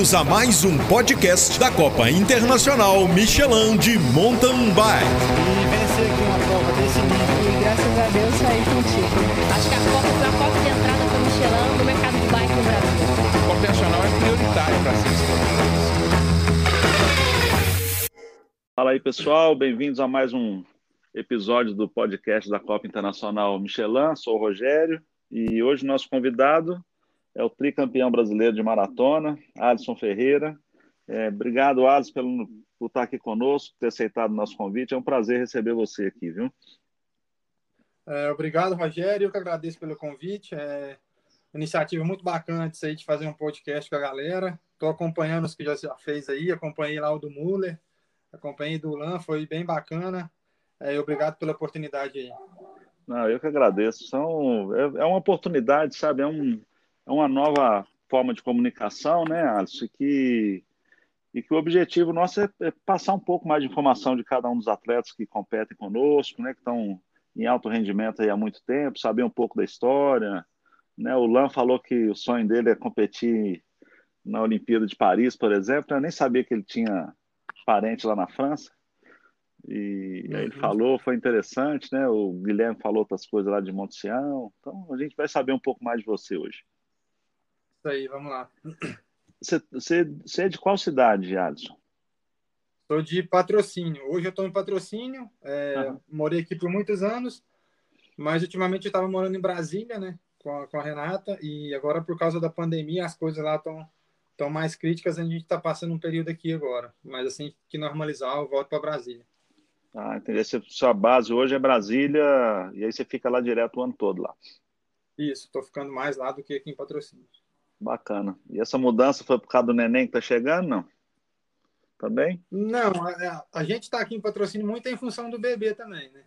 Bem-vindos a mais um podcast da Copa Internacional Michelin de Mountain Bike. E vencer aqui uma prova desse nível e graças a Deus sair contigo. Acho que a Copa foi a porta de entrada para o Michelin no mercado de bike no Brasil. A Copa Nacional é prioritária para ser Fala aí, pessoal. Bem-vindos a mais um episódio do podcast da Copa Internacional Michelin. Sou o Rogério e hoje nosso convidado é o tricampeão brasileiro de maratona, Alisson Ferreira. É, obrigado, Alisson, pelo, por estar aqui conosco, ter aceitado o nosso convite. É um prazer receber você aqui, viu? É, obrigado, Rogério. Eu que agradeço pelo convite. É uma iniciativa muito bacana disso aí, de fazer um podcast com a galera. Estou acompanhando os que já fez aí, acompanhei lá o do Muller, acompanhei do Lan, foi bem bacana. É, obrigado pela oportunidade aí. Não, eu que agradeço. São, é, é uma oportunidade, sabe? É um, é uma nova forma de comunicação, né, Alisson? Que, e que o objetivo nosso é, é, passar um pouco mais de informação de cada um dos atletas que competem conosco, né, que estão em alto rendimento aí há muito tempo, saber um pouco da história. Né? O Lan falou que o sonho dele é competir na Olimpíada de Paris, por exemplo. Eu nem sabia que ele tinha parente lá na França. E aí ele falou, foi interessante, né? O Guilherme falou outras coisas lá de Monte Sião. Então a gente vai saber um pouco mais de você hoje. Isso aí, vamos lá. Você, você, você é de qual cidade, Alisson? Sou de patrocínio. Hoje eu estou em patrocínio. É, uhum. Morei aqui por muitos anos, mas ultimamente eu estava morando em Brasília, né? Com a, com a, Renata. E agora, por causa da pandemia, as coisas lá estão tão mais críticas. A gente está passando um período aqui agora. Mas assim que normalizar, eu volto para Brasília. Ah, entendi. Sua base hoje é Brasília e aí você fica lá direto o ano todo lá. Isso, estou ficando mais lá do que aqui em patrocínio. Bacana. E essa mudança foi por causa do neném que tá chegando, não? Tá bem? Não, a, a gente está aqui em patrocínio muito em função do bebê também, né?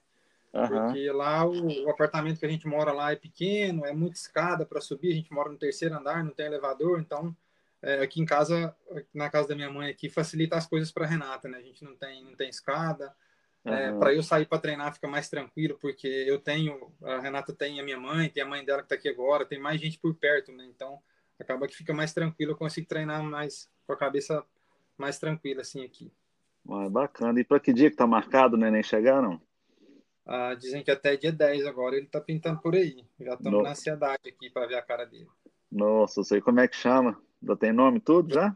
Uhum. Porque lá o, o, apartamento que a gente mora lá é pequeno, é muita escada para subir, a gente mora no terceiro andar, não tem elevador, então é, aqui em casa, na casa da minha mãe aqui, facilita as coisas para Renata, né? A gente não tem, não tem escada. Uhum. É, para eu sair para treinar fica mais tranquilo, porque eu tenho, a Renata tem a minha mãe, tem a mãe dela que está aqui agora, tem mais gente por perto, né? Então acaba que fica mais tranquilo, eu consigo treinar mais com a cabeça mais tranquila assim aqui. Ah, bacana. E para que dia que tá marcado, né? Nem chegaram? Ah, dizem que até dia 10 agora ele tá pintando por aí. Já estamos na ansiedade aqui para ver a cara dele. Nossa, sei como é que chama. Já tem nome tudo já?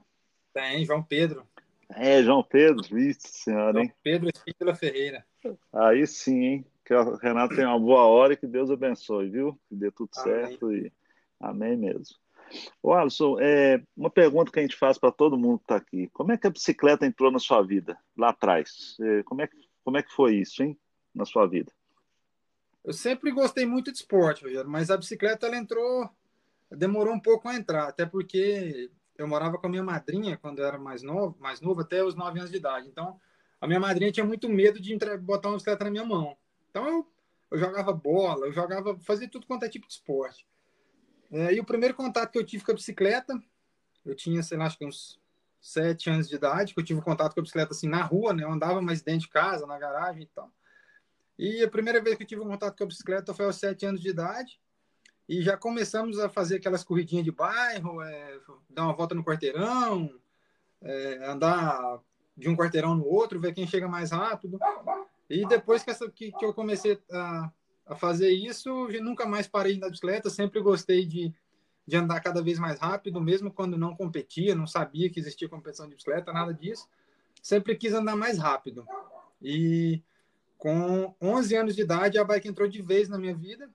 Tem, João Pedro. É, João Pedro, vixe senhora, hein? João Pedro Espíndola Ferreira. Aí sim, hein? Que o Renato tenha uma boa hora e que Deus abençoe, viu? Que dê tudo Amém. certo e amém mesmo. Ô Alisson, é, uma pergunta que a gente faz para todo mundo que está aqui. Como é que a bicicleta entrou na sua vida, lá atrás? É, como, é, como é que foi isso, hein, na sua vida? Eu sempre gostei muito de esporte, Rogério, mas a bicicleta ela entrou, demorou um pouco a entrar, até porque eu morava com a minha madrinha quando eu era mais novo, mais novo até os 9 anos de idade. Então, a minha madrinha tinha muito medo de botar uma bicicleta na minha mão. Então, eu, eu jogava bola, eu jogava, fazia tudo quanto é tipo de esporte. É, e o primeiro contato que eu tive com a bicicleta, eu tinha, sei lá, acho que uns sete anos de idade, que eu tive contato com a bicicleta assim na rua, né? Eu andava mais dentro de casa, na garagem e tal. E a primeira vez que eu tive contato com a bicicleta foi aos sete anos de idade. E já começamos a fazer aquelas corridinhas de bairro, é, dar uma volta no quarteirão, é, andar de um quarteirão no outro, ver quem chega mais rápido. E depois que, essa, que, que eu comecei a, a fazer isso, eu nunca mais parei na bicicleta, sempre gostei de, de andar cada vez mais rápido, mesmo quando não competia, não sabia que existia competição de bicicleta, nada disso. Sempre quis andar mais rápido. E com 11 anos de idade, a bike entrou de vez na minha vida,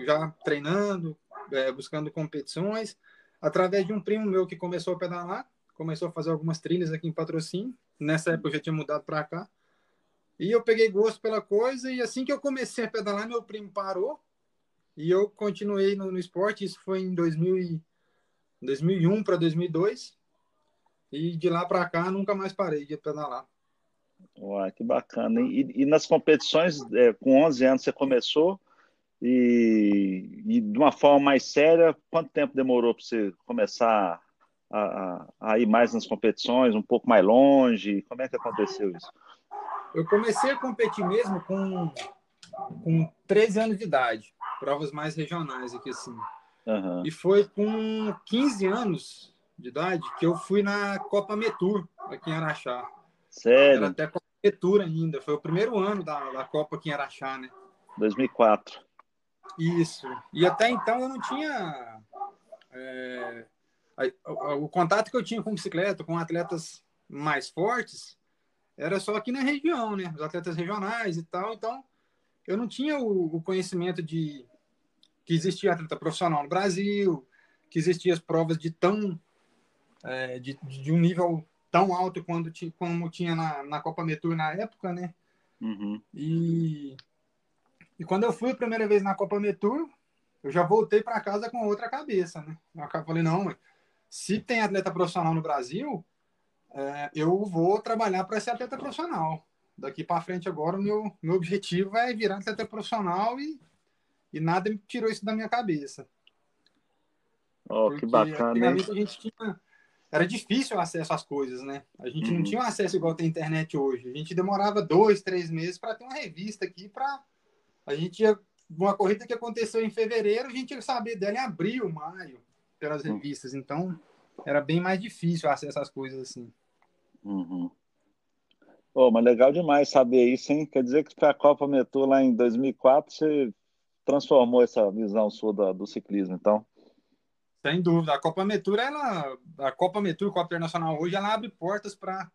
já treinando, é, buscando competições, através de um primo meu que começou a pedalar, começou a fazer algumas trilhas aqui em Patrocínio. Nessa época eu já tinha mudado para cá. E eu peguei gosto pela coisa, e assim que eu comecei a pedalar, meu primo parou, e eu continuei no, no esporte. Isso foi em 2000 e, 2001 para 2002. E de lá para cá, nunca mais parei de pedalar. Uai, que bacana. E, e nas competições, é, com 11 anos você começou, e, e, de uma forma mais séria, quanto tempo demorou para você começar a, a, a, ir mais nas competições, um pouco mais longe? Como é que aconteceu isso? Eu comecei a competir mesmo com, com 13 anos de idade, provas mais regionais aqui assim. Uhum. E foi com 15 anos, de idade que eu fui na Copa Metur, aqui em Araxá. Sério? Era até Copa Metur ainda. Foi o primeiro ano da, da Copa aqui em Araxá, né? 2004. Isso. E até então eu não tinha. É, o, o contato que eu tinha com bicicleta, com atletas mais fortes, era só aqui na região, né? Os atletas regionais e tal. Então, eu não tinha o, o conhecimento de que existia atleta profissional no Brasil, que existiam as provas de tão é, de, de um nível tão alto quando, como tinha na, na Copa Metur na época, né? Uhum. E, e quando eu fui a primeira vez na Copa Metur, eu já voltei para casa com outra cabeça, né? Eu falei, não, se tem atleta profissional no Brasil, é, eu vou trabalhar para ser atleta profissional. Daqui para frente agora, o meu, meu objetivo é virar atleta profissional e, e nada me tirou isso da minha cabeça. Oh, que bacana, a gente tinha era difícil o acesso às coisas, né? A gente uhum. não tinha acesso igual tem internet hoje. A gente demorava dois, três meses para ter uma revista aqui para a gente ia uma corrida que aconteceu em fevereiro, a gente ia saber dela em abril, maio, pelas uhum. revistas. Então, era bem mais difícil acesso às coisas assim. Uhum. Oh, mas legal demais saber isso, hein? Quer dizer que para a Copa Metu lá em 2004 você transformou essa visão sua do, do ciclismo, então? Sem dúvida. A Copa Metura, ela, a Copa Metura, a Copa Internacional hoje, ela abre portas para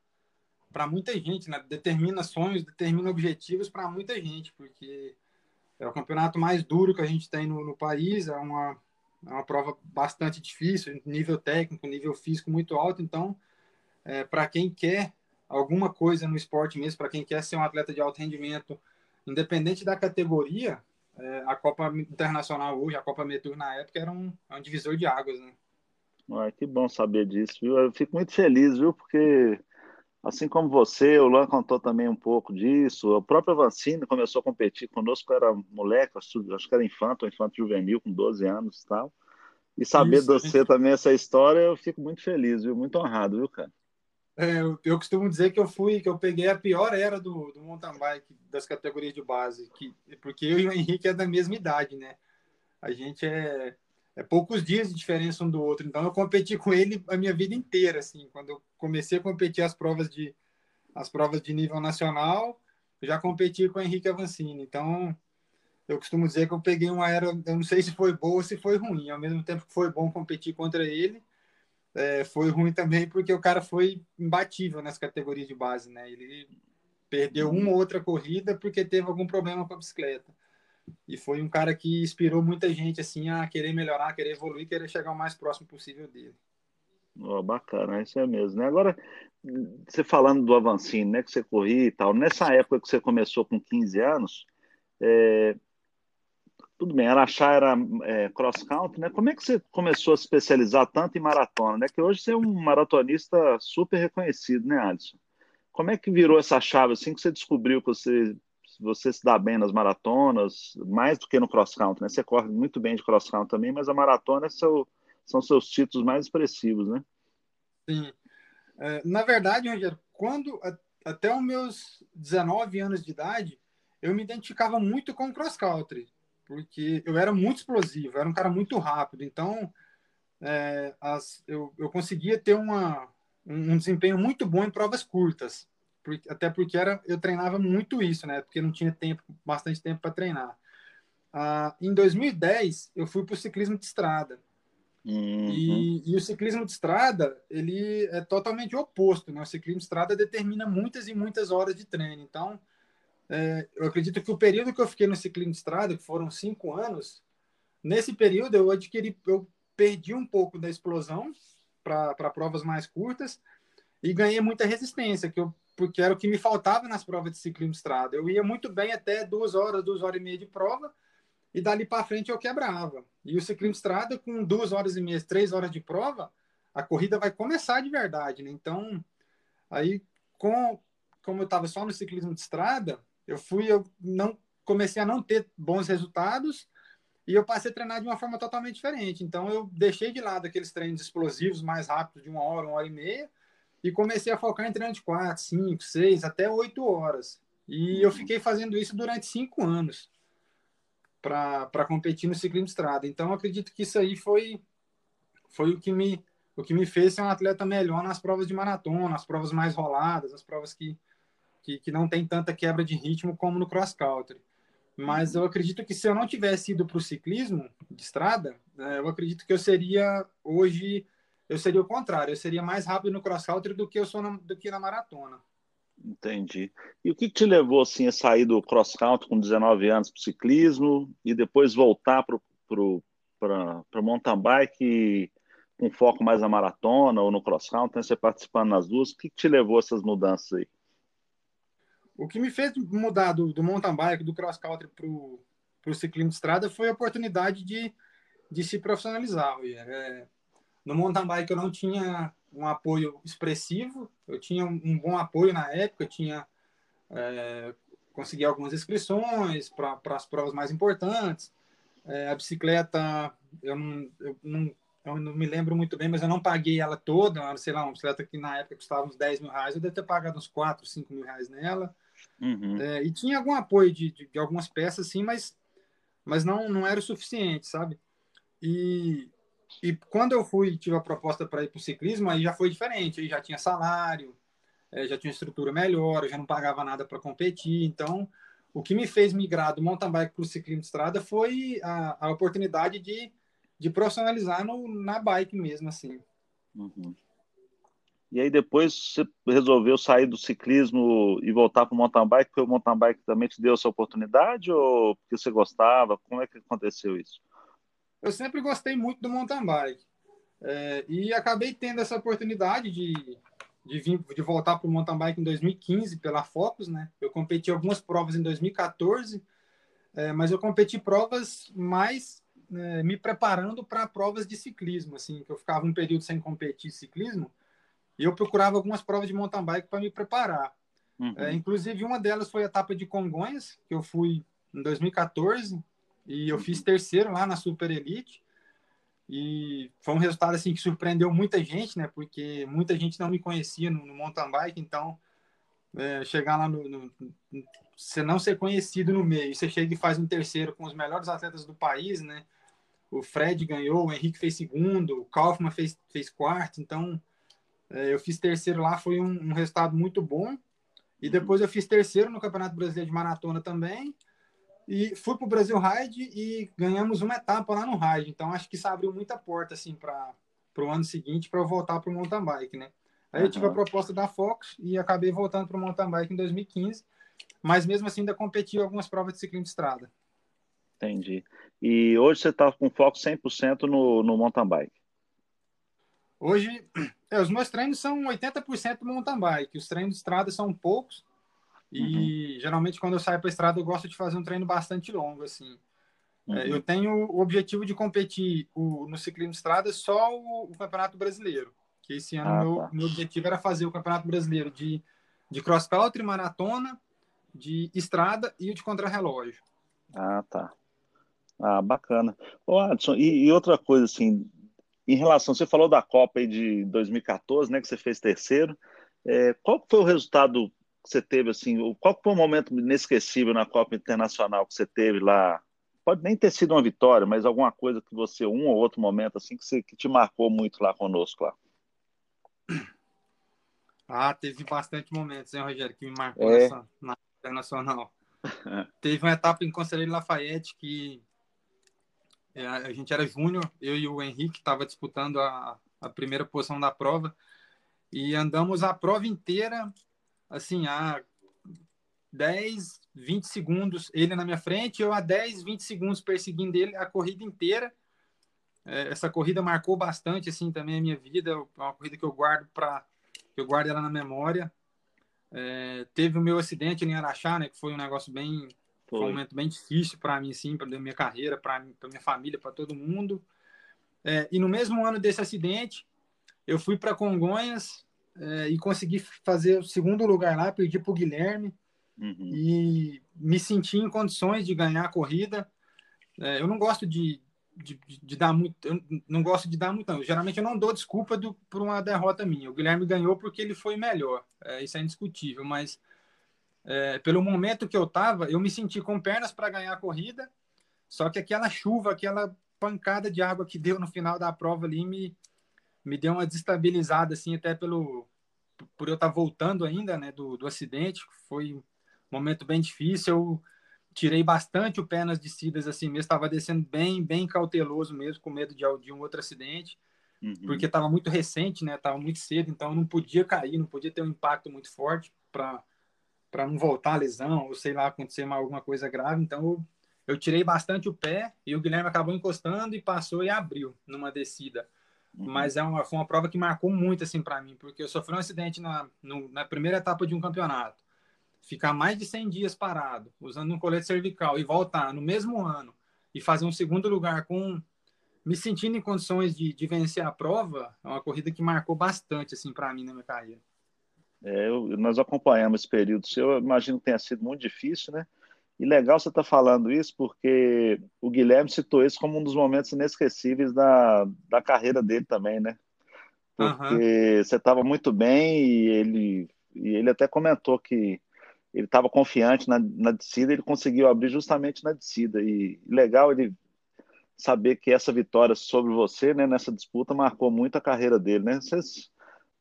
para muita gente, né? Determina sonhos, determina objetivos para muita gente, porque é o campeonato mais duro que a gente tem no, no país, é uma, é uma prova bastante difícil, nível técnico, nível físico muito alto, então, é, para quem quer alguma coisa no esporte mesmo, para quem quer ser um atleta de alto rendimento, independente da categoria, é, a Copa Internacional hoje, a Copa Metur na época, era um, um divisor de águas, né? Ué, que bom saber disso, viu? Eu fico muito feliz, viu? Porque, assim como você, o Luan contou também um pouco disso. O próprio Vancini começou a competir conosco, era moleque, acho que era infanto, infanto juvenil, com 12 anos e tal. E saber Isso, de você gente... também essa história, eu fico muito feliz, viu? Muito honrado, viu, cara? É, eu, eu, costumo dizer que eu fui, que eu peguei a pior era do, do mountain bike das categorias de base, que, porque eu e o Henrique é da mesma idade, né? A gente é, é poucos dias de diferença um do outro, então eu competi com ele a minha vida inteira, assim. Quando eu comecei a competir as provas de as provas de nível nacional, eu já competi com o Henrique Avancini. Então, eu costumo dizer que eu peguei uma era, eu não sei se foi boa ou se foi ruim. Ao mesmo tempo que foi bom competir contra ele, é, foi ruim também porque o cara foi imbatível nas categorias de base, né? Ele perdeu uma ou outra corrida porque teve algum problema com a bicicleta. E foi um cara que inspirou muita gente assim a querer melhorar, a querer evoluir, querer chegar o mais próximo possível dele. Oh, bacana, isso é mesmo. Né? Agora, você falando do Avancini, né, que você corria e tal, nessa época que você começou com 15 anos, é, tudo bem, Araxá era é, cross country, né? Como é que você começou a se especializar tanto em maratona, né? Que hoje você é um maratonista super reconhecido, né, Alisson? Como é que virou essa chave assim que você descobriu que você você se dá bem nas maratonas, mais do que no cross country, né? Você corre muito bem de cross country também, mas a maratona é seu, são seus títulos mais expressivos, né? Sim. É, na verdade, Rogério, quando até os meus 19 anos de idade, eu me identificava muito com cross country porque eu era muito explosivo, era um cara muito rápido, então é, as, eu, eu conseguia ter uma, um desempenho muito bom em provas curtas, porque, até porque era, eu treinava muito isso, né? Porque não tinha tempo, bastante tempo para treinar. Ah, em 2010, eu fui para o ciclismo de estrada. Uhum. E, e, o ciclismo de estrada, ele é totalmente oposto, né? O ciclismo de estrada determina muitas e muitas horas de treino. Então, é, eu acredito que o período que eu fiquei no ciclismo de estrada, que foram cinco anos, nesse período eu adquiri, eu perdi um pouco da explosão para provas mais curtas e ganhei muita resistência, que eu, porque era o que me faltava nas provas de ciclismo de estrada. Eu ia muito bem até duas horas, duas horas e meia de prova, e dali para frente eu quebrava. E o ciclismo de estrada, com duas horas e meia, três horas de prova, a corrida vai começar de verdade, né? Então, aí, com, como eu estava só no ciclismo de estrada, eu fui, eu não comecei a não ter bons resultados e eu passei a treinar de uma forma totalmente diferente. Então eu deixei de lado aqueles treinos explosivos mais rápidos de uma hora, uma hora e meia e comecei a focar em treino de quatro, cinco, seis, até oito horas. E eu fiquei fazendo isso durante cinco anos para competir no ciclismo de estrada. Então acredito que isso aí foi foi o que me o que me fez ser um atleta melhor nas provas de maratona, nas provas mais roladas, as provas que, que, que não tem tanta quebra de ritmo como no cross country. Mas eu acredito que se eu não tivesse ido para o ciclismo de estrada, né, eu acredito que eu seria hoje eu seria o contrário, eu seria mais rápido no cross country do que eu sou na, do que na maratona. Entendi. E o que te levou assim a sair do cross country com 19 anos para o ciclismo e depois voltar para o mountain bike com foco mais na maratona ou no cross country, né? você participando nas duas? O que te levou a essas mudanças aí? O que me fez mudar do, do mountain bike, do cross country para o ciclismo de estrada foi a oportunidade de, de se profissionalizar. É, no mountain bike eu não tinha um apoio expressivo, eu tinha um bom apoio na época, tinha é, consegui algumas inscrições para as provas mais importantes. É, a bicicleta, eu não, eu, não, eu não me lembro muito bem, mas eu não paguei ela toda, sei lá, uma bicicleta que na época custava uns 10 mil reais, eu devo ter pagado uns 4, 5 mil reais nela. Uhum. É, e tinha algum apoio de, de, de, algumas peças, sim, mas, mas não, não era o suficiente, sabe? E, e quando eu fui, tive a proposta para ir para o ciclismo, aí já foi diferente, aí já tinha salário, é, já tinha estrutura melhor, eu já não pagava nada para competir, então o que me fez migrar do mountain bike para o ciclismo de estrada foi a, a oportunidade de, de profissionalizar no, na bike mesmo, assim. Uhum. E aí depois você resolveu sair do ciclismo e voltar para o mountain bike, porque o mountain bike também te deu essa oportunidade ou porque você gostava? Como é que aconteceu isso? Eu sempre gostei muito do mountain bike. É, e acabei tendo essa oportunidade de, de, vir, de voltar para o mountain bike em 2015 pela Focus, né? Eu competi algumas provas em 2014, é, mas eu competi provas mais é, me preparando para provas de ciclismo, assim, que eu ficava um período sem competir ciclismo, e eu procurava algumas provas de mountain bike para me preparar. Uhum. É, inclusive, uma delas foi a etapa de Congonhas, que eu fui em 2014, e eu fiz terceiro lá na Super Elite. E foi um resultado assim que surpreendeu muita gente, né? Porque muita gente não me conhecia no, no mountain bike, então é, chegar lá no, no, você não ser conhecido no meio, você chega e faz um terceiro com os melhores atletas do país, né? O Fred ganhou, o Henrique fez segundo, o Kaufman fez, fez quarto, então eu fiz terceiro lá, foi um, um, resultado muito bom. E depois eu fiz terceiro no Campeonato Brasileiro de Maratona também. E fui para o Brasil Ride e ganhamos uma etapa lá no Ride. Então acho que isso abriu muita porta assim para o ano seguinte para eu voltar para o mountain bike, né? Aí uhum. eu tive a proposta da Fox e acabei voltando para o mountain bike em 2015. Mas mesmo assim ainda competi algumas provas de ciclismo de estrada. Entendi. E hoje você está com foco 100% no, no mountain bike? Hoje, é, os meus treinos são 80% mountain bike. Os treinos de estrada são poucos. E uhum. geralmente quando eu saio para estrada eu gosto de fazer um treino bastante longo assim. É, uhum. É, eu tenho o objetivo de competir o, no ciclismo de estrada só o, o Campeonato Brasileiro. Que esse ano ah, meu, tá. meu objetivo era fazer o Campeonato Brasileiro de, de cross country, maratona, de estrada e o de contrarrelógio. Ah, tá. Ah, bacana. Ô, Adson, e, e, outra coisa assim, em relação, você falou da Copa aí de 2014, né, que você fez terceiro. É, qual foi o resultado que você teve, assim, qual foi o momento inesquecível na Copa Internacional que você teve lá? Pode nem ter sido uma vitória, mas alguma coisa que você, um ou outro momento, assim, que, você, que te marcou muito lá conosco lá. Ah, teve bastante momentos, hein, Rogério, que me marcou é. nessa, na Internacional. teve uma etapa em Conselheiro Lafayette que é, a gente era júnior, eu e o Henrique estava disputando a, a primeira posição da prova e andamos a prova inteira assim, a 10, 20 segundos ele na minha frente, eu a 10, 20 segundos perseguindo ele a corrida inteira. É, essa corrida marcou bastante assim também a minha vida, é uma corrida que eu guardo para eu guardo ela na memória. É, teve o meu acidente em Araxá, né, que foi um negócio bem foi. um momento bem difícil para mim assim, para minha carreira, para minha família, para todo mundo. É, e no mesmo ano desse acidente, eu fui para Congonhas é, e consegui fazer o segundo lugar lá, perdi para o Guilherme uhum. e me senti em condições de ganhar a corrida. É, eu não gosto de, de, de, dar muito, eu não gosto de dar muito, não. Geralmente eu não dou desculpa do, por uma derrota minha. O Guilherme ganhou porque ele foi melhor, é, isso é indiscutível, mas é, pelo momento que eu estava, eu me senti com pernas para ganhar a corrida, só que aquela chuva, aquela pancada de água que deu no final da prova ali me me deu uma desestabilizada, assim, até pelo por eu estar voltando ainda, né, do, do acidente. Foi um momento bem difícil. Eu tirei bastante o pé nas descidas, assim mesmo. Estava descendo bem, bem cauteloso mesmo, com medo de, de um outro acidente. Uhum. Porque estava muito recente, né? Estava muito cedo, então não podia cair, não podia ter um impacto muito forte para para não voltar a lesão ou sei lá acontecer mais alguma coisa grave. Então eu, eu tirei bastante o pé e o Guilherme acabou encostando e passou e abriu numa descida. Uhum. Mas é uma, foi uma prova que marcou muito assim para mim, porque eu sofri um acidente na, no, na primeira etapa de um campeonato. Ficar mais de 100 dias parado, usando um colete cervical e voltar no mesmo ano e fazer um segundo lugar com me sentindo em condições de, de vencer a prova, é uma corrida que marcou bastante assim para mim na minha carreira. É, eu, nós acompanhamos esse período seu, eu imagino que tenha sido muito difícil, né? E legal você estar tá falando isso, porque o Guilherme citou isso como um dos momentos inesquecíveis da, da carreira dele também, né? Porque uhum. você estava muito bem e ele, e ele até comentou que ele estava confiante na, na descida, ele conseguiu abrir justamente na descida. E legal ele saber que essa vitória sobre você, né, nessa disputa, marcou muito a carreira dele, né? Vocês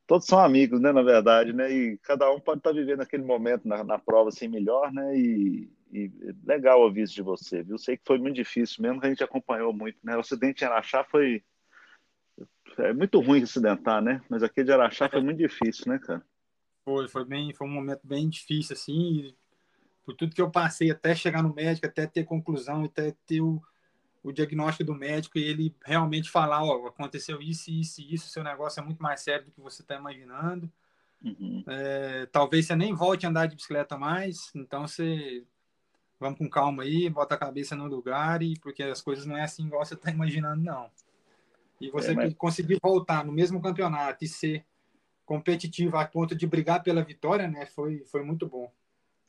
todos são amigos, né, na verdade, né? E cada um pode estar tá vivendo aquele momento na, na prova assim melhor, né? E, e, legal ouvir isso de você, viu? Sei que foi muito difícil mesmo, que a gente acompanhou muito, né? O acidente em Araxá foi é muito ruim acidentar, né? Mas aquele de Araxá foi muito difícil, né, cara? Foi, foi bem, foi um momento bem difícil assim, por tudo que eu passei até chegar no médico, até ter conclusão, até ter o o diagnóstico do médico e ele realmente falar, ó, aconteceu isso, isso e isso, seu negócio é muito mais sério do que você está imaginando. Uhum. É, talvez você nem volte a andar de bicicleta mais, então você vamos com calma aí, bota a cabeça no lugar e porque as coisas não é assim igual você está imaginando não. E você é, mas... conseguir voltar no mesmo campeonato e ser competitivo a ponto de brigar pela vitória, né, foi foi muito bom.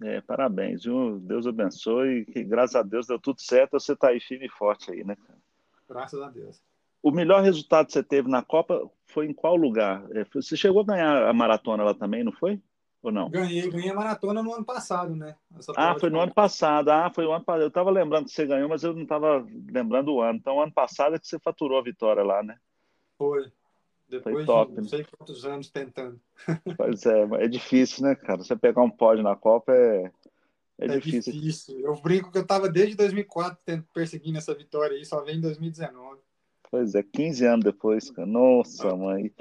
É, parabéns, viu? Deus abençoe. Que, graças a Deus deu tudo certo. Você está aí firme e forte aí, né, cara? Graças a Deus. O melhor resultado que você teve na Copa foi em qual lugar? É, você chegou a ganhar a maratona lá também, não foi? Ou não? Ganhei, ganhei a maratona no ano passado, né? ah, foi no ano passado. Ah, foi o ano passado. Eu estava lembrando que você ganhou, mas eu não estava lembrando o ano. Então, ano passado é que você faturou a vitória lá, né? Foi. Depois top, de não sei quantos anos tentando. Pois é, é difícil, né, cara? Você pegar um pódio na Copa é, é, é difícil. difícil. Eu brinco que eu estava desde 2004 perseguindo essa vitória aí, só vem em 2019. Pois é, 15 anos depois, cara. Nossa, ah. mãe.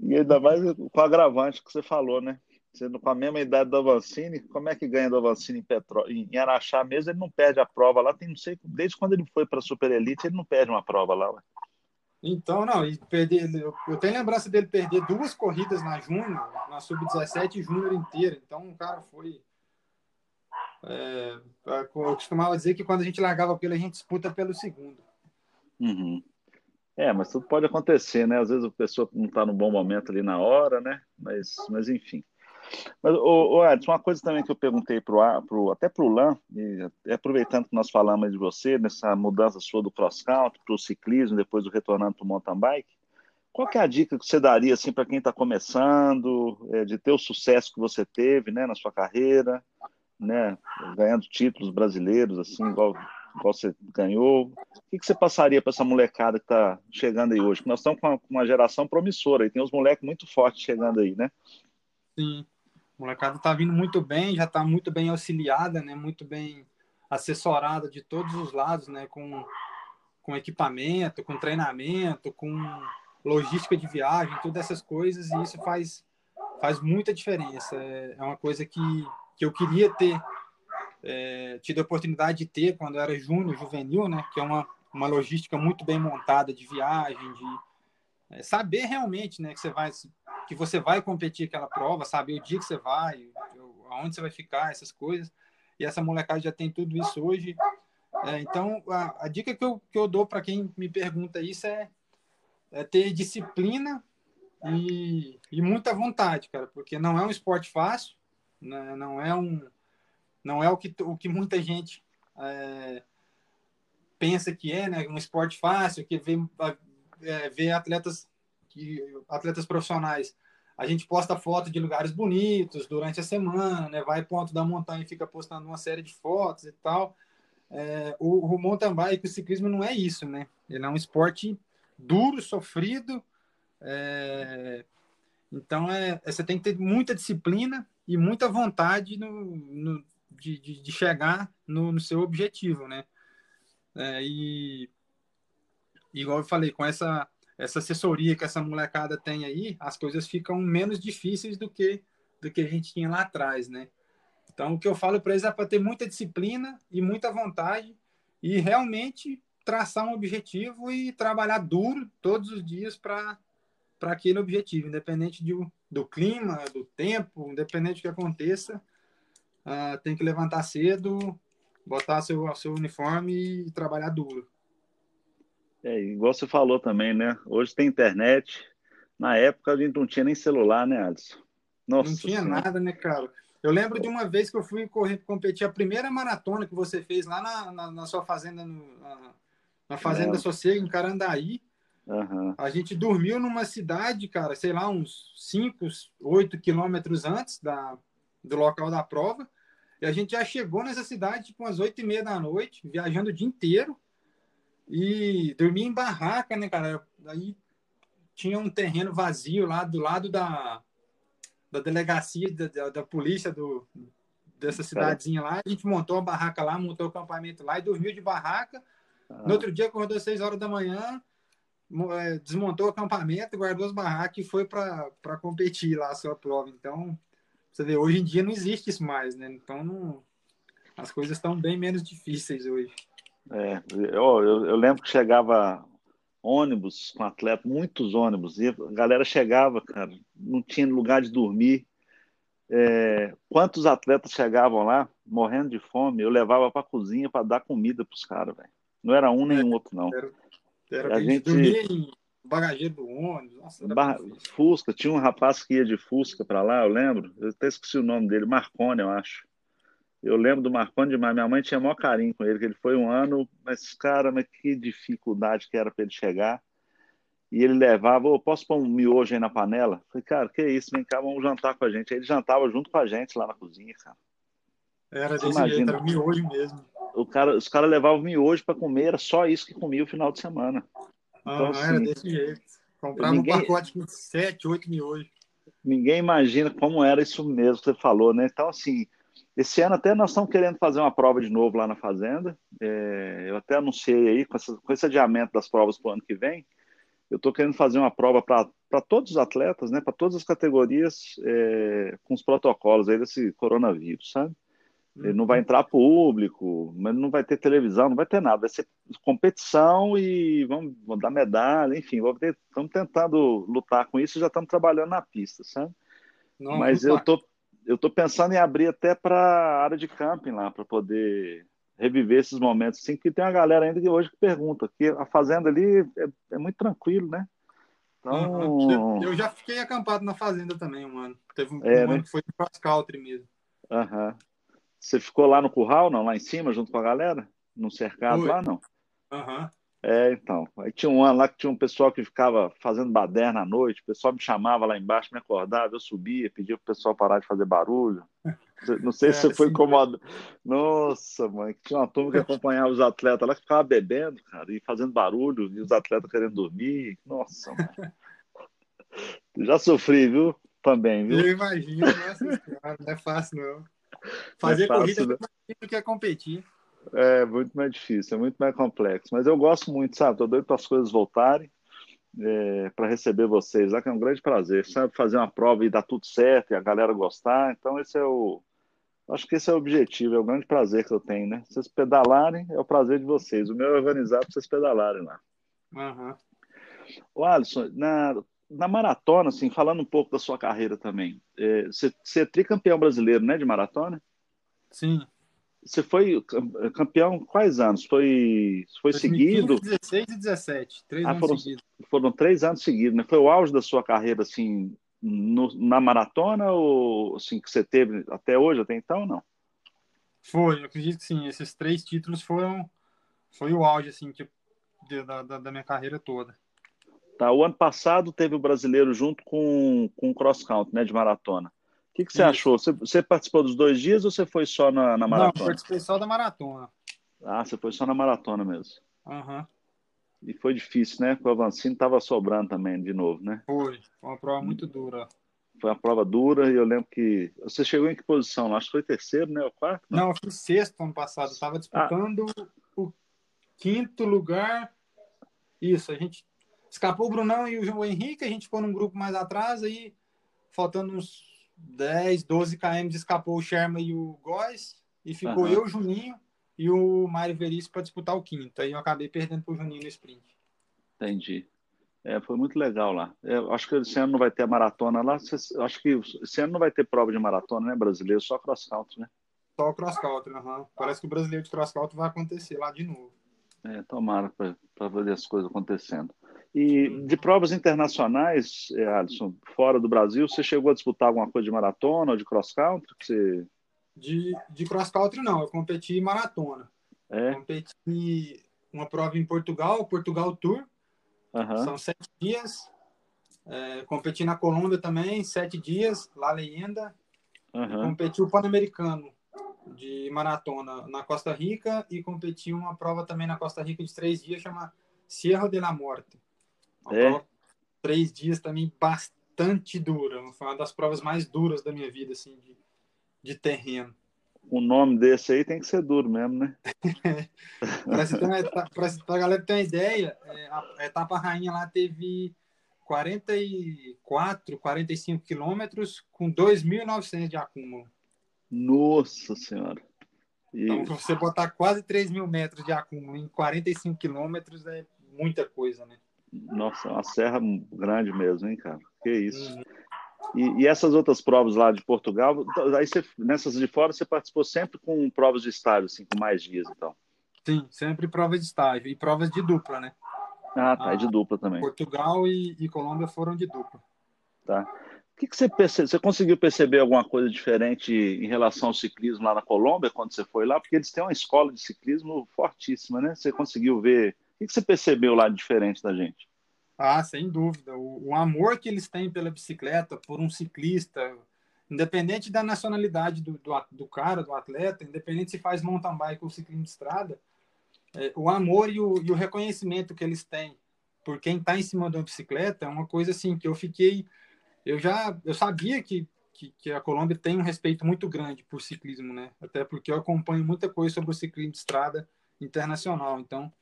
E ainda mais com o agravante que você falou, né? Sendo com a mesma idade do Avancini, como é que ganha do Avancini em, Petro... em Araxá mesmo? Ele não perde a prova lá, tem não sei, desde quando ele foi para a Super Elite, ele não perde uma prova lá. Ué. Então, não, e perder, eu tenho lembrança dele perder duas corridas na Júnior, na Sub-17 e Júnior inteira. Então, o cara foi. É, eu costumava dizer que quando a gente largava pelo, a gente disputa pelo segundo. Uhum. É, mas tudo pode acontecer, né? Às vezes a pessoa não está no bom momento ali na hora, né? Mas, mas enfim. Mas, ô, ô uma coisa também que eu perguntei pro, pro, até para o Lan, aproveitando que nós falamos de você, nessa mudança sua do cross-country para o ciclismo, depois do retornando para o mountain bike, qual é a dica que você daria assim, para quem está começando, é, de ter o sucesso que você teve né, na sua carreira, né, ganhando títulos brasileiros, assim, igual, igual você ganhou? O que, que você passaria para essa molecada que está chegando aí hoje? Porque nós estamos com uma, uma geração promissora, e tem uns moleques muito fortes chegando aí, né? Sim. Molecada está vindo muito bem, já está muito bem auxiliada, né? Muito bem assessorada de todos os lados, né? Com, com equipamento, com treinamento, com logística de viagem, todas essas coisas, e isso faz, faz muita diferença. É, é uma coisa que, que eu queria ter é, tido a oportunidade de ter quando eu era júnior, juvenil, né? Que é uma, uma logística muito bem montada de viagem, de é, saber realmente, né? Que você vai que você vai competir aquela prova, sabe? O dia que você vai, aonde você vai ficar, essas coisas. E essa molecada já tem tudo isso hoje. É, então, a, a, dica que eu, que eu dou para quem me pergunta isso é, é ter disciplina e, e, muita vontade, cara, porque não é um esporte fácil, né? não é um não é o que, o que muita gente é, pensa que é, né? Um esporte fácil, que vê, é, atletas que atletas profissionais a gente posta foto de lugares bonitos durante a semana, né? vai ponto da montanha e fica postando uma série de fotos e tal. É, o, o mountain bike, o ciclismo não é isso, né? Ele é um esporte duro, sofrido, É, então, é, é, você tem que ter muita disciplina e muita vontade no, no de, de, de, chegar no, no, seu objetivo, né? É, e, igual eu falei, com essa, essa assessoria que essa molecada tem aí, as coisas ficam menos difíceis do que, do que a gente tinha lá atrás, né? Então, o que eu falo para eles é para ter muita disciplina e muita vontade e realmente traçar um objetivo e trabalhar duro todos os dias para aquele objetivo, independente de, do clima, do tempo, independente do que aconteça, uh, tem que levantar cedo, botar seu, seu uniforme e trabalhar duro. É, igual você falou também, né? Hoje tem internet. Na época a gente não tinha nem celular, né, Alisson? Nossa, não tinha senhora. nada, né, cara? Eu lembro de uma vez que eu fui correr, competir a primeira maratona que você fez lá na, na, na sua fazenda, no, na, na Fazenda é. Sossego, em Carandaí. Uhum. A gente dormiu numa cidade, cara, sei lá, uns 5, 8 quilômetros antes da, do local da prova. E a gente já chegou nessa cidade tipo umas 8 e meia da noite, viajando o dia inteiro. E dormia em barraca, né, cara? Aí tinha um terreno vazio lá do lado da, da delegacia, da, da, polícia do, dessa cidadezinha lá. A gente montou a barraca lá, montou o acampamento lá e dormiu de barraca. Ah. No outro dia, acordou às 6 horas da manhã, é, desmontou o acampamento, guardou as barracas e foi para competir lá a sua prova. Então, você vê, hoje em dia não existe isso mais, né? Então, não, as coisas estão bem menos difíceis hoje. É, eu, eu, lembro que chegava ônibus com atleta, muitos ônibus, e a galera chegava, cara, não tinha lugar de dormir. É, quantos atletas chegavam lá morrendo de fome? Eu levava para a cozinha para dar comida para os caras, velho. Não era um nem é, outro, não. Era, era a gente dormia em bagageiro do ônibus. Nossa. Fusca, tinha um rapaz que ia de Fusca para lá, eu lembro. Eu até esqueci o nome dele, Marconi, eu acho. Eu lembro do Marconi demais. Minha mãe tinha maior carinho com ele, que ele foi um ano, mas, cara, mas que dificuldade que era para ele chegar. E ele levava, oh, posso pôr um miojo aí na panela? Eu falei, cara, que isso, vem cá, vamos jantar com a gente. Aí ele jantava junto com a gente lá na cozinha, cara. Era desse Imagina. jeito, era miojo mesmo o cara, os caras levavam miojo para comer, era só isso que comia o final de semana. Então, ah, assim, era desse jeito. Comprava ninguém, um pacote com sete, oito miojos. Ninguém imagina como era isso mesmo que você falou, né? Então, assim, esse ano até nós estamos querendo fazer uma prova de novo lá na Fazenda. É, eu até anunciei aí, com, essa, com esse adiamento das provas para o ano que vem, eu estou querendo fazer uma prova para todos os atletas, né? Para todas as categorias, é, com os protocolos aí desse coronavírus, sabe? Ele não vai entrar público, mas não vai ter televisão, não vai ter nada. Vai ser competição e vamos, vamos dar medalha, enfim, ter, estamos tentando lutar com isso e já estamos trabalhando na pista, sabe? Não, mas eu tô, eu tô pensando em abrir até para a área de camping lá, para poder reviver esses momentos, assim, que tem uma galera ainda que hoje que pergunta, que a fazenda ali é, é muito tranquilo, né? Então... Eu já fiquei acampado na fazenda também um ano. Teve um, é, um né? ano que foi de cross country mesmo. Aham. Você ficou lá no curral, não? Lá em cima, junto com a galera? No cercado lá, não? Aham. Uhum. É, então. Aí tinha um ano lá que tinha um pessoal que ficava fazendo baderna à noite, o pessoal me chamava lá embaixo, me acordava, eu subia, pedia pro pessoal parar de fazer barulho. Não sei é, se você foi incomodado. Nossa, mãe, tinha uma turma que acompanhava os atletas lá que ficava bebendo, cara, e fazendo barulho, e os atletas querendo dormir. Nossa, mãe. Já sofri, viu? Também, viu? Eu imagino, nossa não é fácil, não. Fazer é fácil, corrida né? é mais do que competir. É muito mais difícil, é muito mais complexo. Mas eu gosto muito, sabe? Tô doido para as coisas voltarem, é, para receber vocês lá, que é um grande prazer, sabe? Fazer uma prova e dar tudo certo e a galera gostar. Então, esse é o. Acho que esse é o objetivo, é o grande prazer que eu tenho, né? Vocês pedalarem é o prazer de vocês. O meu é organizar para vocês pedalarem lá. Uhum. O Alisson, na, na maratona, assim, falando um pouco da sua carreira também, é, você, você é tricampeão brasileiro, né, de maratona? Sim. Você foi campeão quais anos? Foi, foi 2015, seguido? 16 e 17, três ah, anos foram, seguidos. Foram três anos seguidos, né? Foi o auge da sua carreira, assim, no, na maratona ou assim, que você teve até hoje, até então, não? Foi, eu acredito que sim. Esses três títulos foram foi o auge, assim, que, da, da, da minha carreira toda. Tá? O ano passado teve o brasileiro junto com, com o cross country, né, de maratona. O que, que você Isso. achou? Você, você, participou dos dois dias ou você foi só na, na maratona? Não, participei só da maratona. Ah, você foi só na maratona mesmo. Uhum. E foi difícil, né? Porque o Avancino estava sobrando também de novo, né? Foi, foi uma prova muito dura. Foi uma prova dura e eu lembro que. Você chegou em que posição? Acho que foi terceiro, né? O quarto? Não, eu fui sexto ano passado. Eu estava disputando ah. o quinto lugar. Isso, a gente escapou o Brunão e o João Henrique, a gente ficou num grupo mais atrás, aí faltando uns 10, 12 km, escapou o Sherman e o Góes, e ficou uhum. eu, o Juninho e o Mário Veríssimo para disputar o quinto. Aí eu acabei perdendo para o Juninho no sprint. Entendi. É, foi muito legal lá. É, acho que esse ano não vai ter a maratona lá. Acho que esse ano não vai ter prova de maratona, né, brasileiro? Só cross country, né? Só o cross country, uhum. Parece que o brasileiro de cross country vai acontecer lá de novo. É, tomara para ver as coisas acontecendo. E de provas internacionais, é, Alisson, fora do Brasil, você chegou a disputar alguma coisa de maratona ou de cross country? Você... De, de cross country, não. Eu competi em maratona. É? Competi uma prova em Portugal, Portugal Tour. Uhum. São sete dias. É, competi na Colômbia também, sete dias, La Leyenda. Uhum. Competi o Pan-Americano de maratona na Costa Rica e competi uma prova também na Costa Rica de três dias, chama Sierra de la Morte. É. Três dias também bastante dura. Foi uma das provas mais duras da minha vida, assim, de, de terreno. O nome desse aí tem que ser duro mesmo, né? Para a galera ter uma ideia, é, a etapa rainha lá teve 44, 45 quilômetros com 2.900 de acúmulo. Nossa Senhora! E... Então, você botar quase 3 mil metros de acúmulo em 45 quilômetros é muita coisa, né? Nossa, uma serra grande mesmo, hein, cara? Que isso. Uhum. E, e, essas outras provas lá de Portugal, aí você, nessas de fora você participou sempre com provas de estágio, assim, com mais dias então? Sim, sempre provas de estágio e provas de dupla, né? Ah, tá, ah, de dupla também. Portugal e, e, Colômbia foram de dupla. Tá. O que, que você percebe, você conseguiu perceber alguma coisa diferente em relação ao ciclismo lá na Colômbia quando você foi lá? Porque eles têm uma escola de ciclismo fortíssima, né? Você conseguiu ver o que você percebeu lá diferente da gente? Ah, sem dúvida. O, o, amor que eles têm pela bicicleta, por um ciclista, independente da nacionalidade do, do, do cara, do atleta, independente se faz mountain bike ou ciclismo de estrada, é, o amor e o, e o, reconhecimento que eles têm por quem está em cima de uma bicicleta é uma coisa assim que eu fiquei. Eu já eu sabia que, que, que, a Colômbia tem um respeito muito grande por ciclismo, né? Até porque eu acompanho muita coisa sobre o ciclismo de estrada internacional. Então,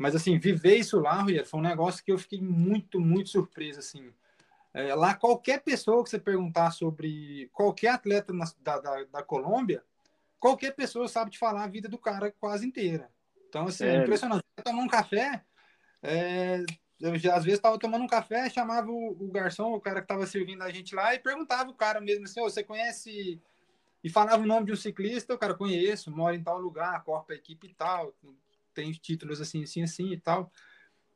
mas, assim, viver isso lá, Rui, foi um negócio que eu fiquei muito, muito surpreso, assim. É, lá, qualquer pessoa que você perguntar sobre qualquer atleta na, da, da, da, Colômbia, qualquer pessoa sabe te falar a vida do cara quase inteira. Então, assim, é, é impressionante. Tomar um café, é, eu já, às vezes estava tomando um café, chamava o, o, garçom, o cara que estava servindo a gente lá, e perguntava o cara mesmo assim, oh, você conhece... E falava o nome de um ciclista, o cara, conheço, mora em tal lugar, corpa a equipe e tal, tem títulos assim, assim, assim e tal.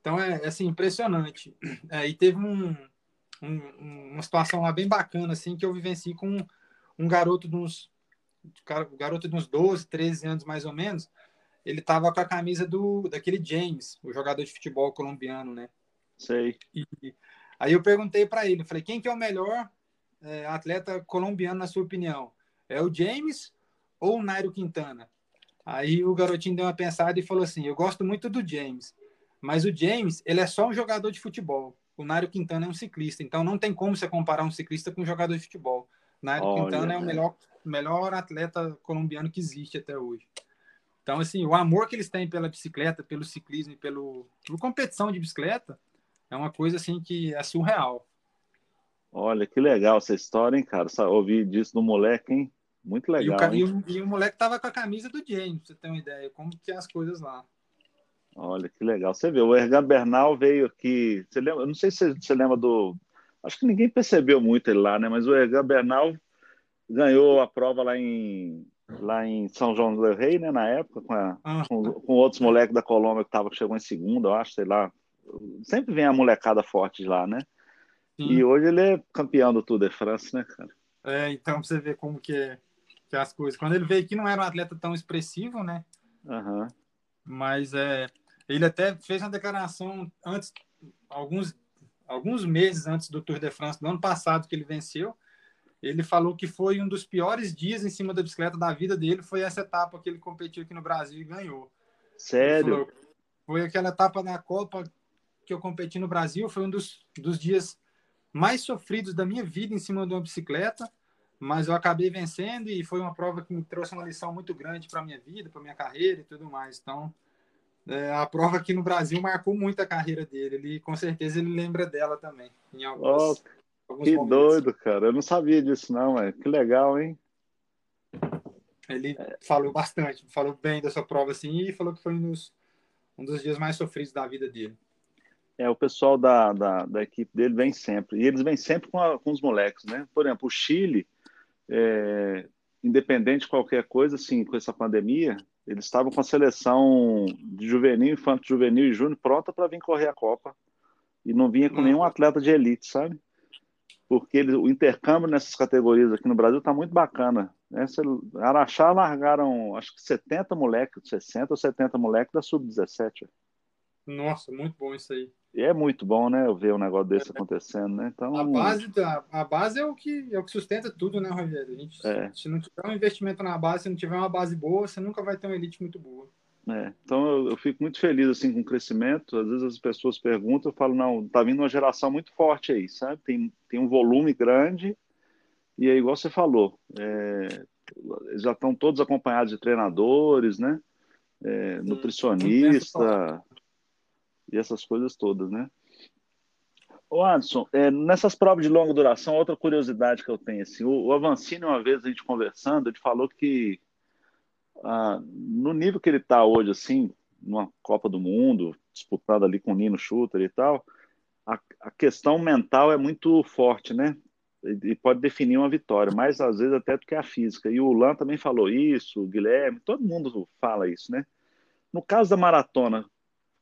Então é, é assim, impressionante. É, e teve um, um, uma situação lá bem bacana, assim, que eu vivenciei com um garoto de uns, garoto de uns 12, 13 anos mais ou menos. Ele tava com a camisa do daquele James, o jogador de futebol colombiano, né? Sei. E, aí eu perguntei para ele, falei, quem que é o melhor é, atleta colombiano na sua opinião? É o James ou o Nairo Quintana? Aí o garotinho deu uma pensada e falou assim: Eu gosto muito do James, mas o James ele é só um jogador de futebol. O Nário Quintana é um ciclista, então não tem como você comparar um ciclista com um jogador de futebol. Nário Olha, Quintana é o melhor, melhor atleta colombiano que existe até hoje. Então, assim, o amor que eles têm pela bicicleta, pelo ciclismo e pelo, pela competição de bicicleta é uma coisa assim que é surreal. Olha, que legal essa história, hein, cara? Ouvir disso do moleque, hein? Muito legal. E o, e o, moleque tava com a camisa do James, pra você ter uma ideia, como que é as coisas lá. Olha que legal. Você vê, o Ergan Bernal veio aqui. Você lembra? Eu não sei se você lembra do. Acho que ninguém percebeu muito ele lá, né? Mas o Ergan Bernal ganhou a prova lá em, lá em São João do Rei, né? Na época, com, a, ah. com, com, outros moleques da Colômbia que tava, que chegou em segunda, eu acho, sei lá. Sempre vem a molecada forte de lá, né? Sim. E hoje ele é campeão do Tour de France, né, cara? É, então você vê como que é que as coisas. Quando ele veio aqui, não era um atleta tão expressivo, né? Uhum. Mas é, ele até fez uma declaração antes, alguns, alguns meses antes do Tour de France, do ano passado, que ele venceu. Ele falou que foi um dos piores dias em cima da bicicleta da vida dele, foi essa etapa que ele competiu aqui no Brasil e ganhou. Sério? foi aquela etapa na Copa que eu competi no Brasil, foi um dos, dos dias mais sofridos da minha vida em cima de uma bicicleta, mas eu acabei vencendo e foi uma prova que me trouxe uma lição muito grande para minha vida, para minha carreira e tudo mais. Então, é, a prova aqui no Brasil marcou muito a carreira dele. Ele, com certeza, ele lembra dela também. Em alguns, oh, que momentos. doido, cara. Eu não sabia disso, não, é. Que legal, hein? Ele é. falou bastante, falou bem dessa prova, assim, e falou que foi um dos, um dos dias mais sofridos da vida dele. É, o pessoal da, da, da equipe dele vem sempre. E eles vêm sempre com, a, com os moleques, né? Por exemplo, o Chile, é, independente de qualquer coisa, assim, com essa pandemia, eles estavam com a seleção de juvenil, infanto juvenil e júnior pronta para vir correr a Copa. E não vinha com nenhum atleta de elite, sabe? Porque ele, o intercâmbio nessas categorias aqui no Brasil está muito bacana. Né? Araxá largaram, acho que 70 moleques, 60 ou 70 moleques da Sub-17. Nossa, muito bom isso aí. E é muito bom, né? Eu ver um negócio desse é. acontecendo, né? Então, a base, da, a base é o que é o que sustenta tudo, né, Rogério? A gente, é. Se não tiver um investimento na base, se não tiver uma base boa, você nunca vai ter uma elite muito boa. É. Então eu, eu, fico muito feliz assim com o crescimento. Às vezes as pessoas perguntam, eu falo não, tá vindo uma geração muito forte aí, sabe? Tem tem um volume grande e é igual você falou, é, já estão todos acompanhados de treinadores, né? É, nutricionista, e essas coisas todas, né? Ô Anderson, é, nessas provas de longa duração, outra curiosidade que eu tenho, assim, o, o Avancini, uma vez a gente conversando, ele falou que ah, no nível que ele está hoje, assim, numa Copa do Mundo, disputado ali com o Nino Schutter e tal, a, a questão mental é muito forte, né? E, e pode definir uma vitória, mais às vezes até do que a física. E o Lan também falou isso, o Guilherme, todo mundo fala isso, né? No caso da maratona,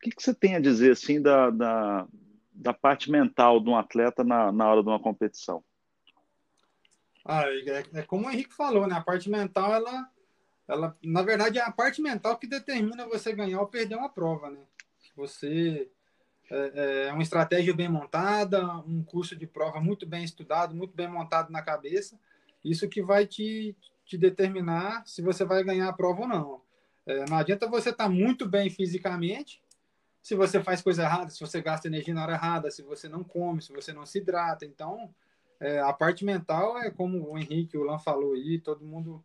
que, que você tem a dizer assim da, da, da parte mental de um atleta na, na hora de uma competição? Ah, é, é, como o Henrique falou, né? A parte mental, ela, ela, na verdade, é a parte mental que determina você ganhar ou perder uma prova, né? Você é, é uma estratégia bem montada, um curso de prova muito bem estudado, muito bem montado na cabeça, isso que vai te, te determinar se você vai ganhar a prova ou não. É, não adianta você estar tá muito bem fisicamente se você faz coisa errada, se você gasta energia na hora errada, se você não come, se você não se hidrata. Então, é, a parte mental é como o Henrique, o Lan falou aí, todo mundo,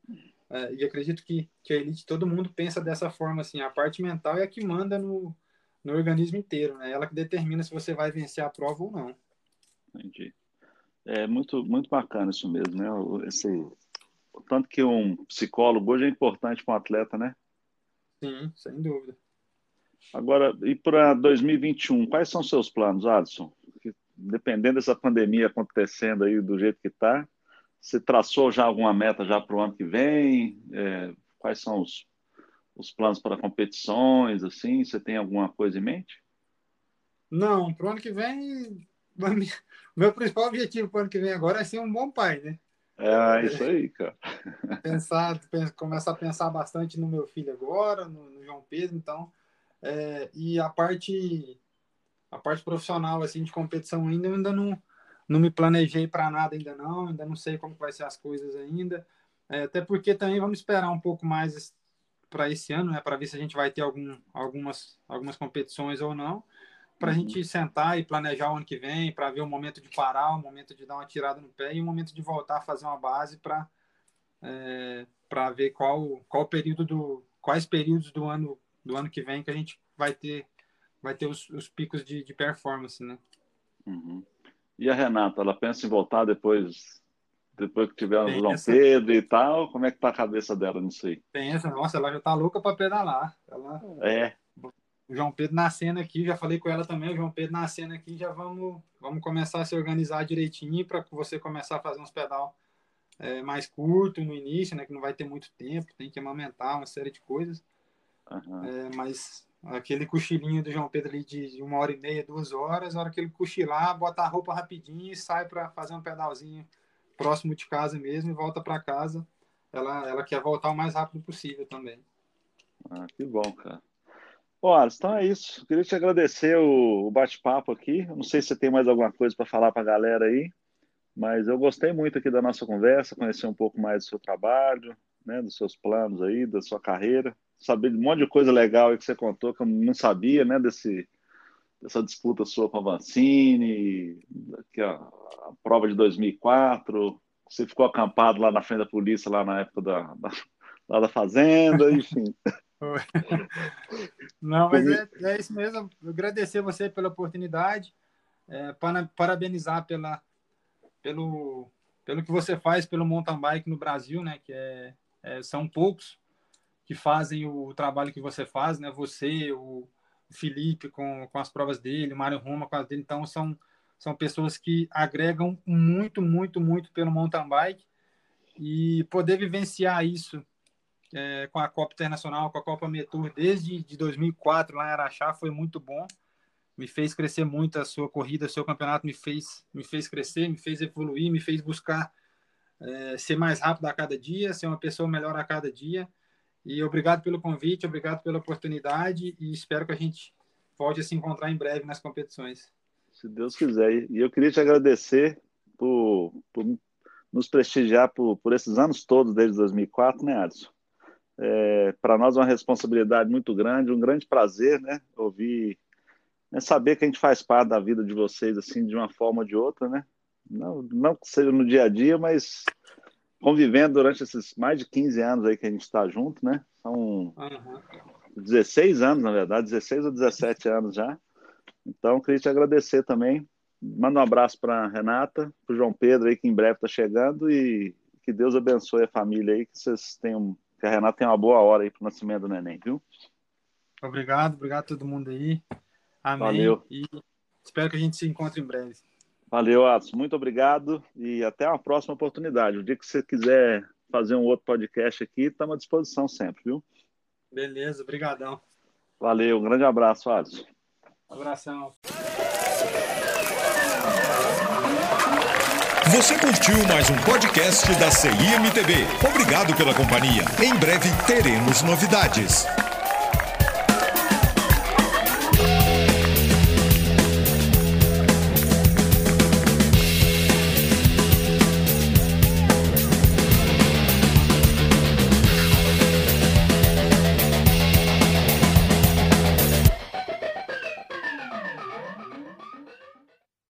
é, e acredito que, que a elite, todo mundo pensa dessa forma, assim, a parte mental é a que manda no, no organismo inteiro, né? Ela que determina se você vai vencer a prova ou não. Entendi. É muito, muito bacana isso mesmo, né? Esse, tanto que um psicólogo hoje é importante para um atleta, né? Sim, sem dúvida. Agora, e para 2021, quais são seus planos, Adson? Dependendo dessa pandemia acontecendo aí do jeito que está, você traçou já alguma meta já para o ano que vem? É, quais são os, os planos para competições, assim? Você tem alguma coisa em mente? Não, para o ano que vem, meu principal objetivo para o ano que vem agora é ser um bom pai, né? É, isso aí, cara. Pensar, começar a pensar bastante no meu filho agora, no, no João Pedro, então é, e a parte a parte profissional assim de competição ainda eu ainda não não me planejei para nada ainda não ainda não sei como vai ser as coisas ainda é, até porque também vamos esperar um pouco mais para esse ano né para ver se a gente vai ter algum, algumas algumas competições ou não para a uhum. gente sentar e planejar o ano que vem para ver o momento de parar o momento de dar uma tirada no pé e o momento de voltar a fazer uma base para é, para ver qual qual período do quais períodos do ano do ano que vem que a gente vai ter vai ter os, os picos de, de, performance, né? Uhum. E a Renata, ela pensa em voltar depois depois que tiver o João Pedro e tal, como é que tá a cabeça dela nisso aí? Pensa, nossa, ela já tá louca para pedalar. Ela... É. O João Pedro nascendo aqui, já falei com ela também, o João Pedro nascendo aqui, já vamos, vamos começar a se organizar direitinho para você começar a fazer uns pedal é, mais curto no início, né? Que não vai ter muito tempo, tem que amamentar uma série de coisas. Uhum. É, mas aquele cochilinho do João Pedro ali de uma hora e meia, duas horas, a hora que ele cochilar, bota a roupa rapidinho e sai para fazer um pedalzinho próximo de casa mesmo e volta para casa. Ela, ela quer voltar o mais rápido possível também. Ah, que bom, cara. Bom, Alisson, então é isso. Queria te agradecer o, o bate-papo aqui. não sei se você tem mais alguma coisa para falar para a galera aí, mas eu gostei muito aqui da nossa conversa, conhecer um pouco mais do seu trabalho, né, dos seus planos aí, da sua carreira, saber de um monte de coisa legal aí que você contou que eu não sabia, né, desse dessa disputa sua com a Vancini, que a, a prova de 2004, você ficou acampado lá na frente da polícia lá na época da, da lá da fazenda, enfim. Não, mas é, é, isso mesmo. agradecer você pela oportunidade, é, para, parabenizar pela, pelo, pelo que você faz pelo mountain bike no Brasil, né? Que é, é, são poucos que fazem o trabalho que você faz, né? Você, o Felipe com, com as provas dele, o Mário Roma com as dele, então são são pessoas que agregam muito, muito, muito pelo mountain bike e poder vivenciar isso é, com a Copa Internacional, com a Copa Metur desde de 2004 lá em Araxá foi muito bom. Me fez crescer muito a sua corrida, o seu campeonato me fez, me fez crescer, me fez evoluir, me fez buscar é, ser mais rápido a cada dia, ser uma pessoa melhor a cada dia. E obrigado pelo convite, obrigado pela oportunidade e espero que a gente volte a se encontrar em breve nas competições. Se Deus quiser. E eu queria te agradecer por, por nos prestigiar por, por esses anos todos, desde 2004, né, Adson? É, para nós é uma responsabilidade muito grande, um grande prazer, né? Ouvir, né, saber que a gente faz parte da vida de vocês, assim, de uma forma ou de outra, né? Não, não que seja no dia a dia, mas convivendo durante esses mais de 15 anos aí que a gente está junto, né? São uhum. 16 anos, na verdade, 16 ou 17 anos já. Então, queria te agradecer também. Manda um abraço para Renata, para o João Pedro aí, que em breve está chegando, e que Deus abençoe a família aí, que vocês tenham que a Renata tem uma boa hora aí para o nascimento do neném, viu? Obrigado, obrigado a todo mundo aí. Amém. Valeu. E espero que a gente se encontre em breve. Valeu, Atos. Muito obrigado e até uma próxima oportunidade. O dia que você quiser fazer um outro podcast aqui, estamos à disposição sempre, viu? Beleza, obrigadão. Valeu, um grande abraço, Atos. abração. Você curtiu mais um podcast da CIMTB. Obrigado pela companhia. Em breve teremos novidades.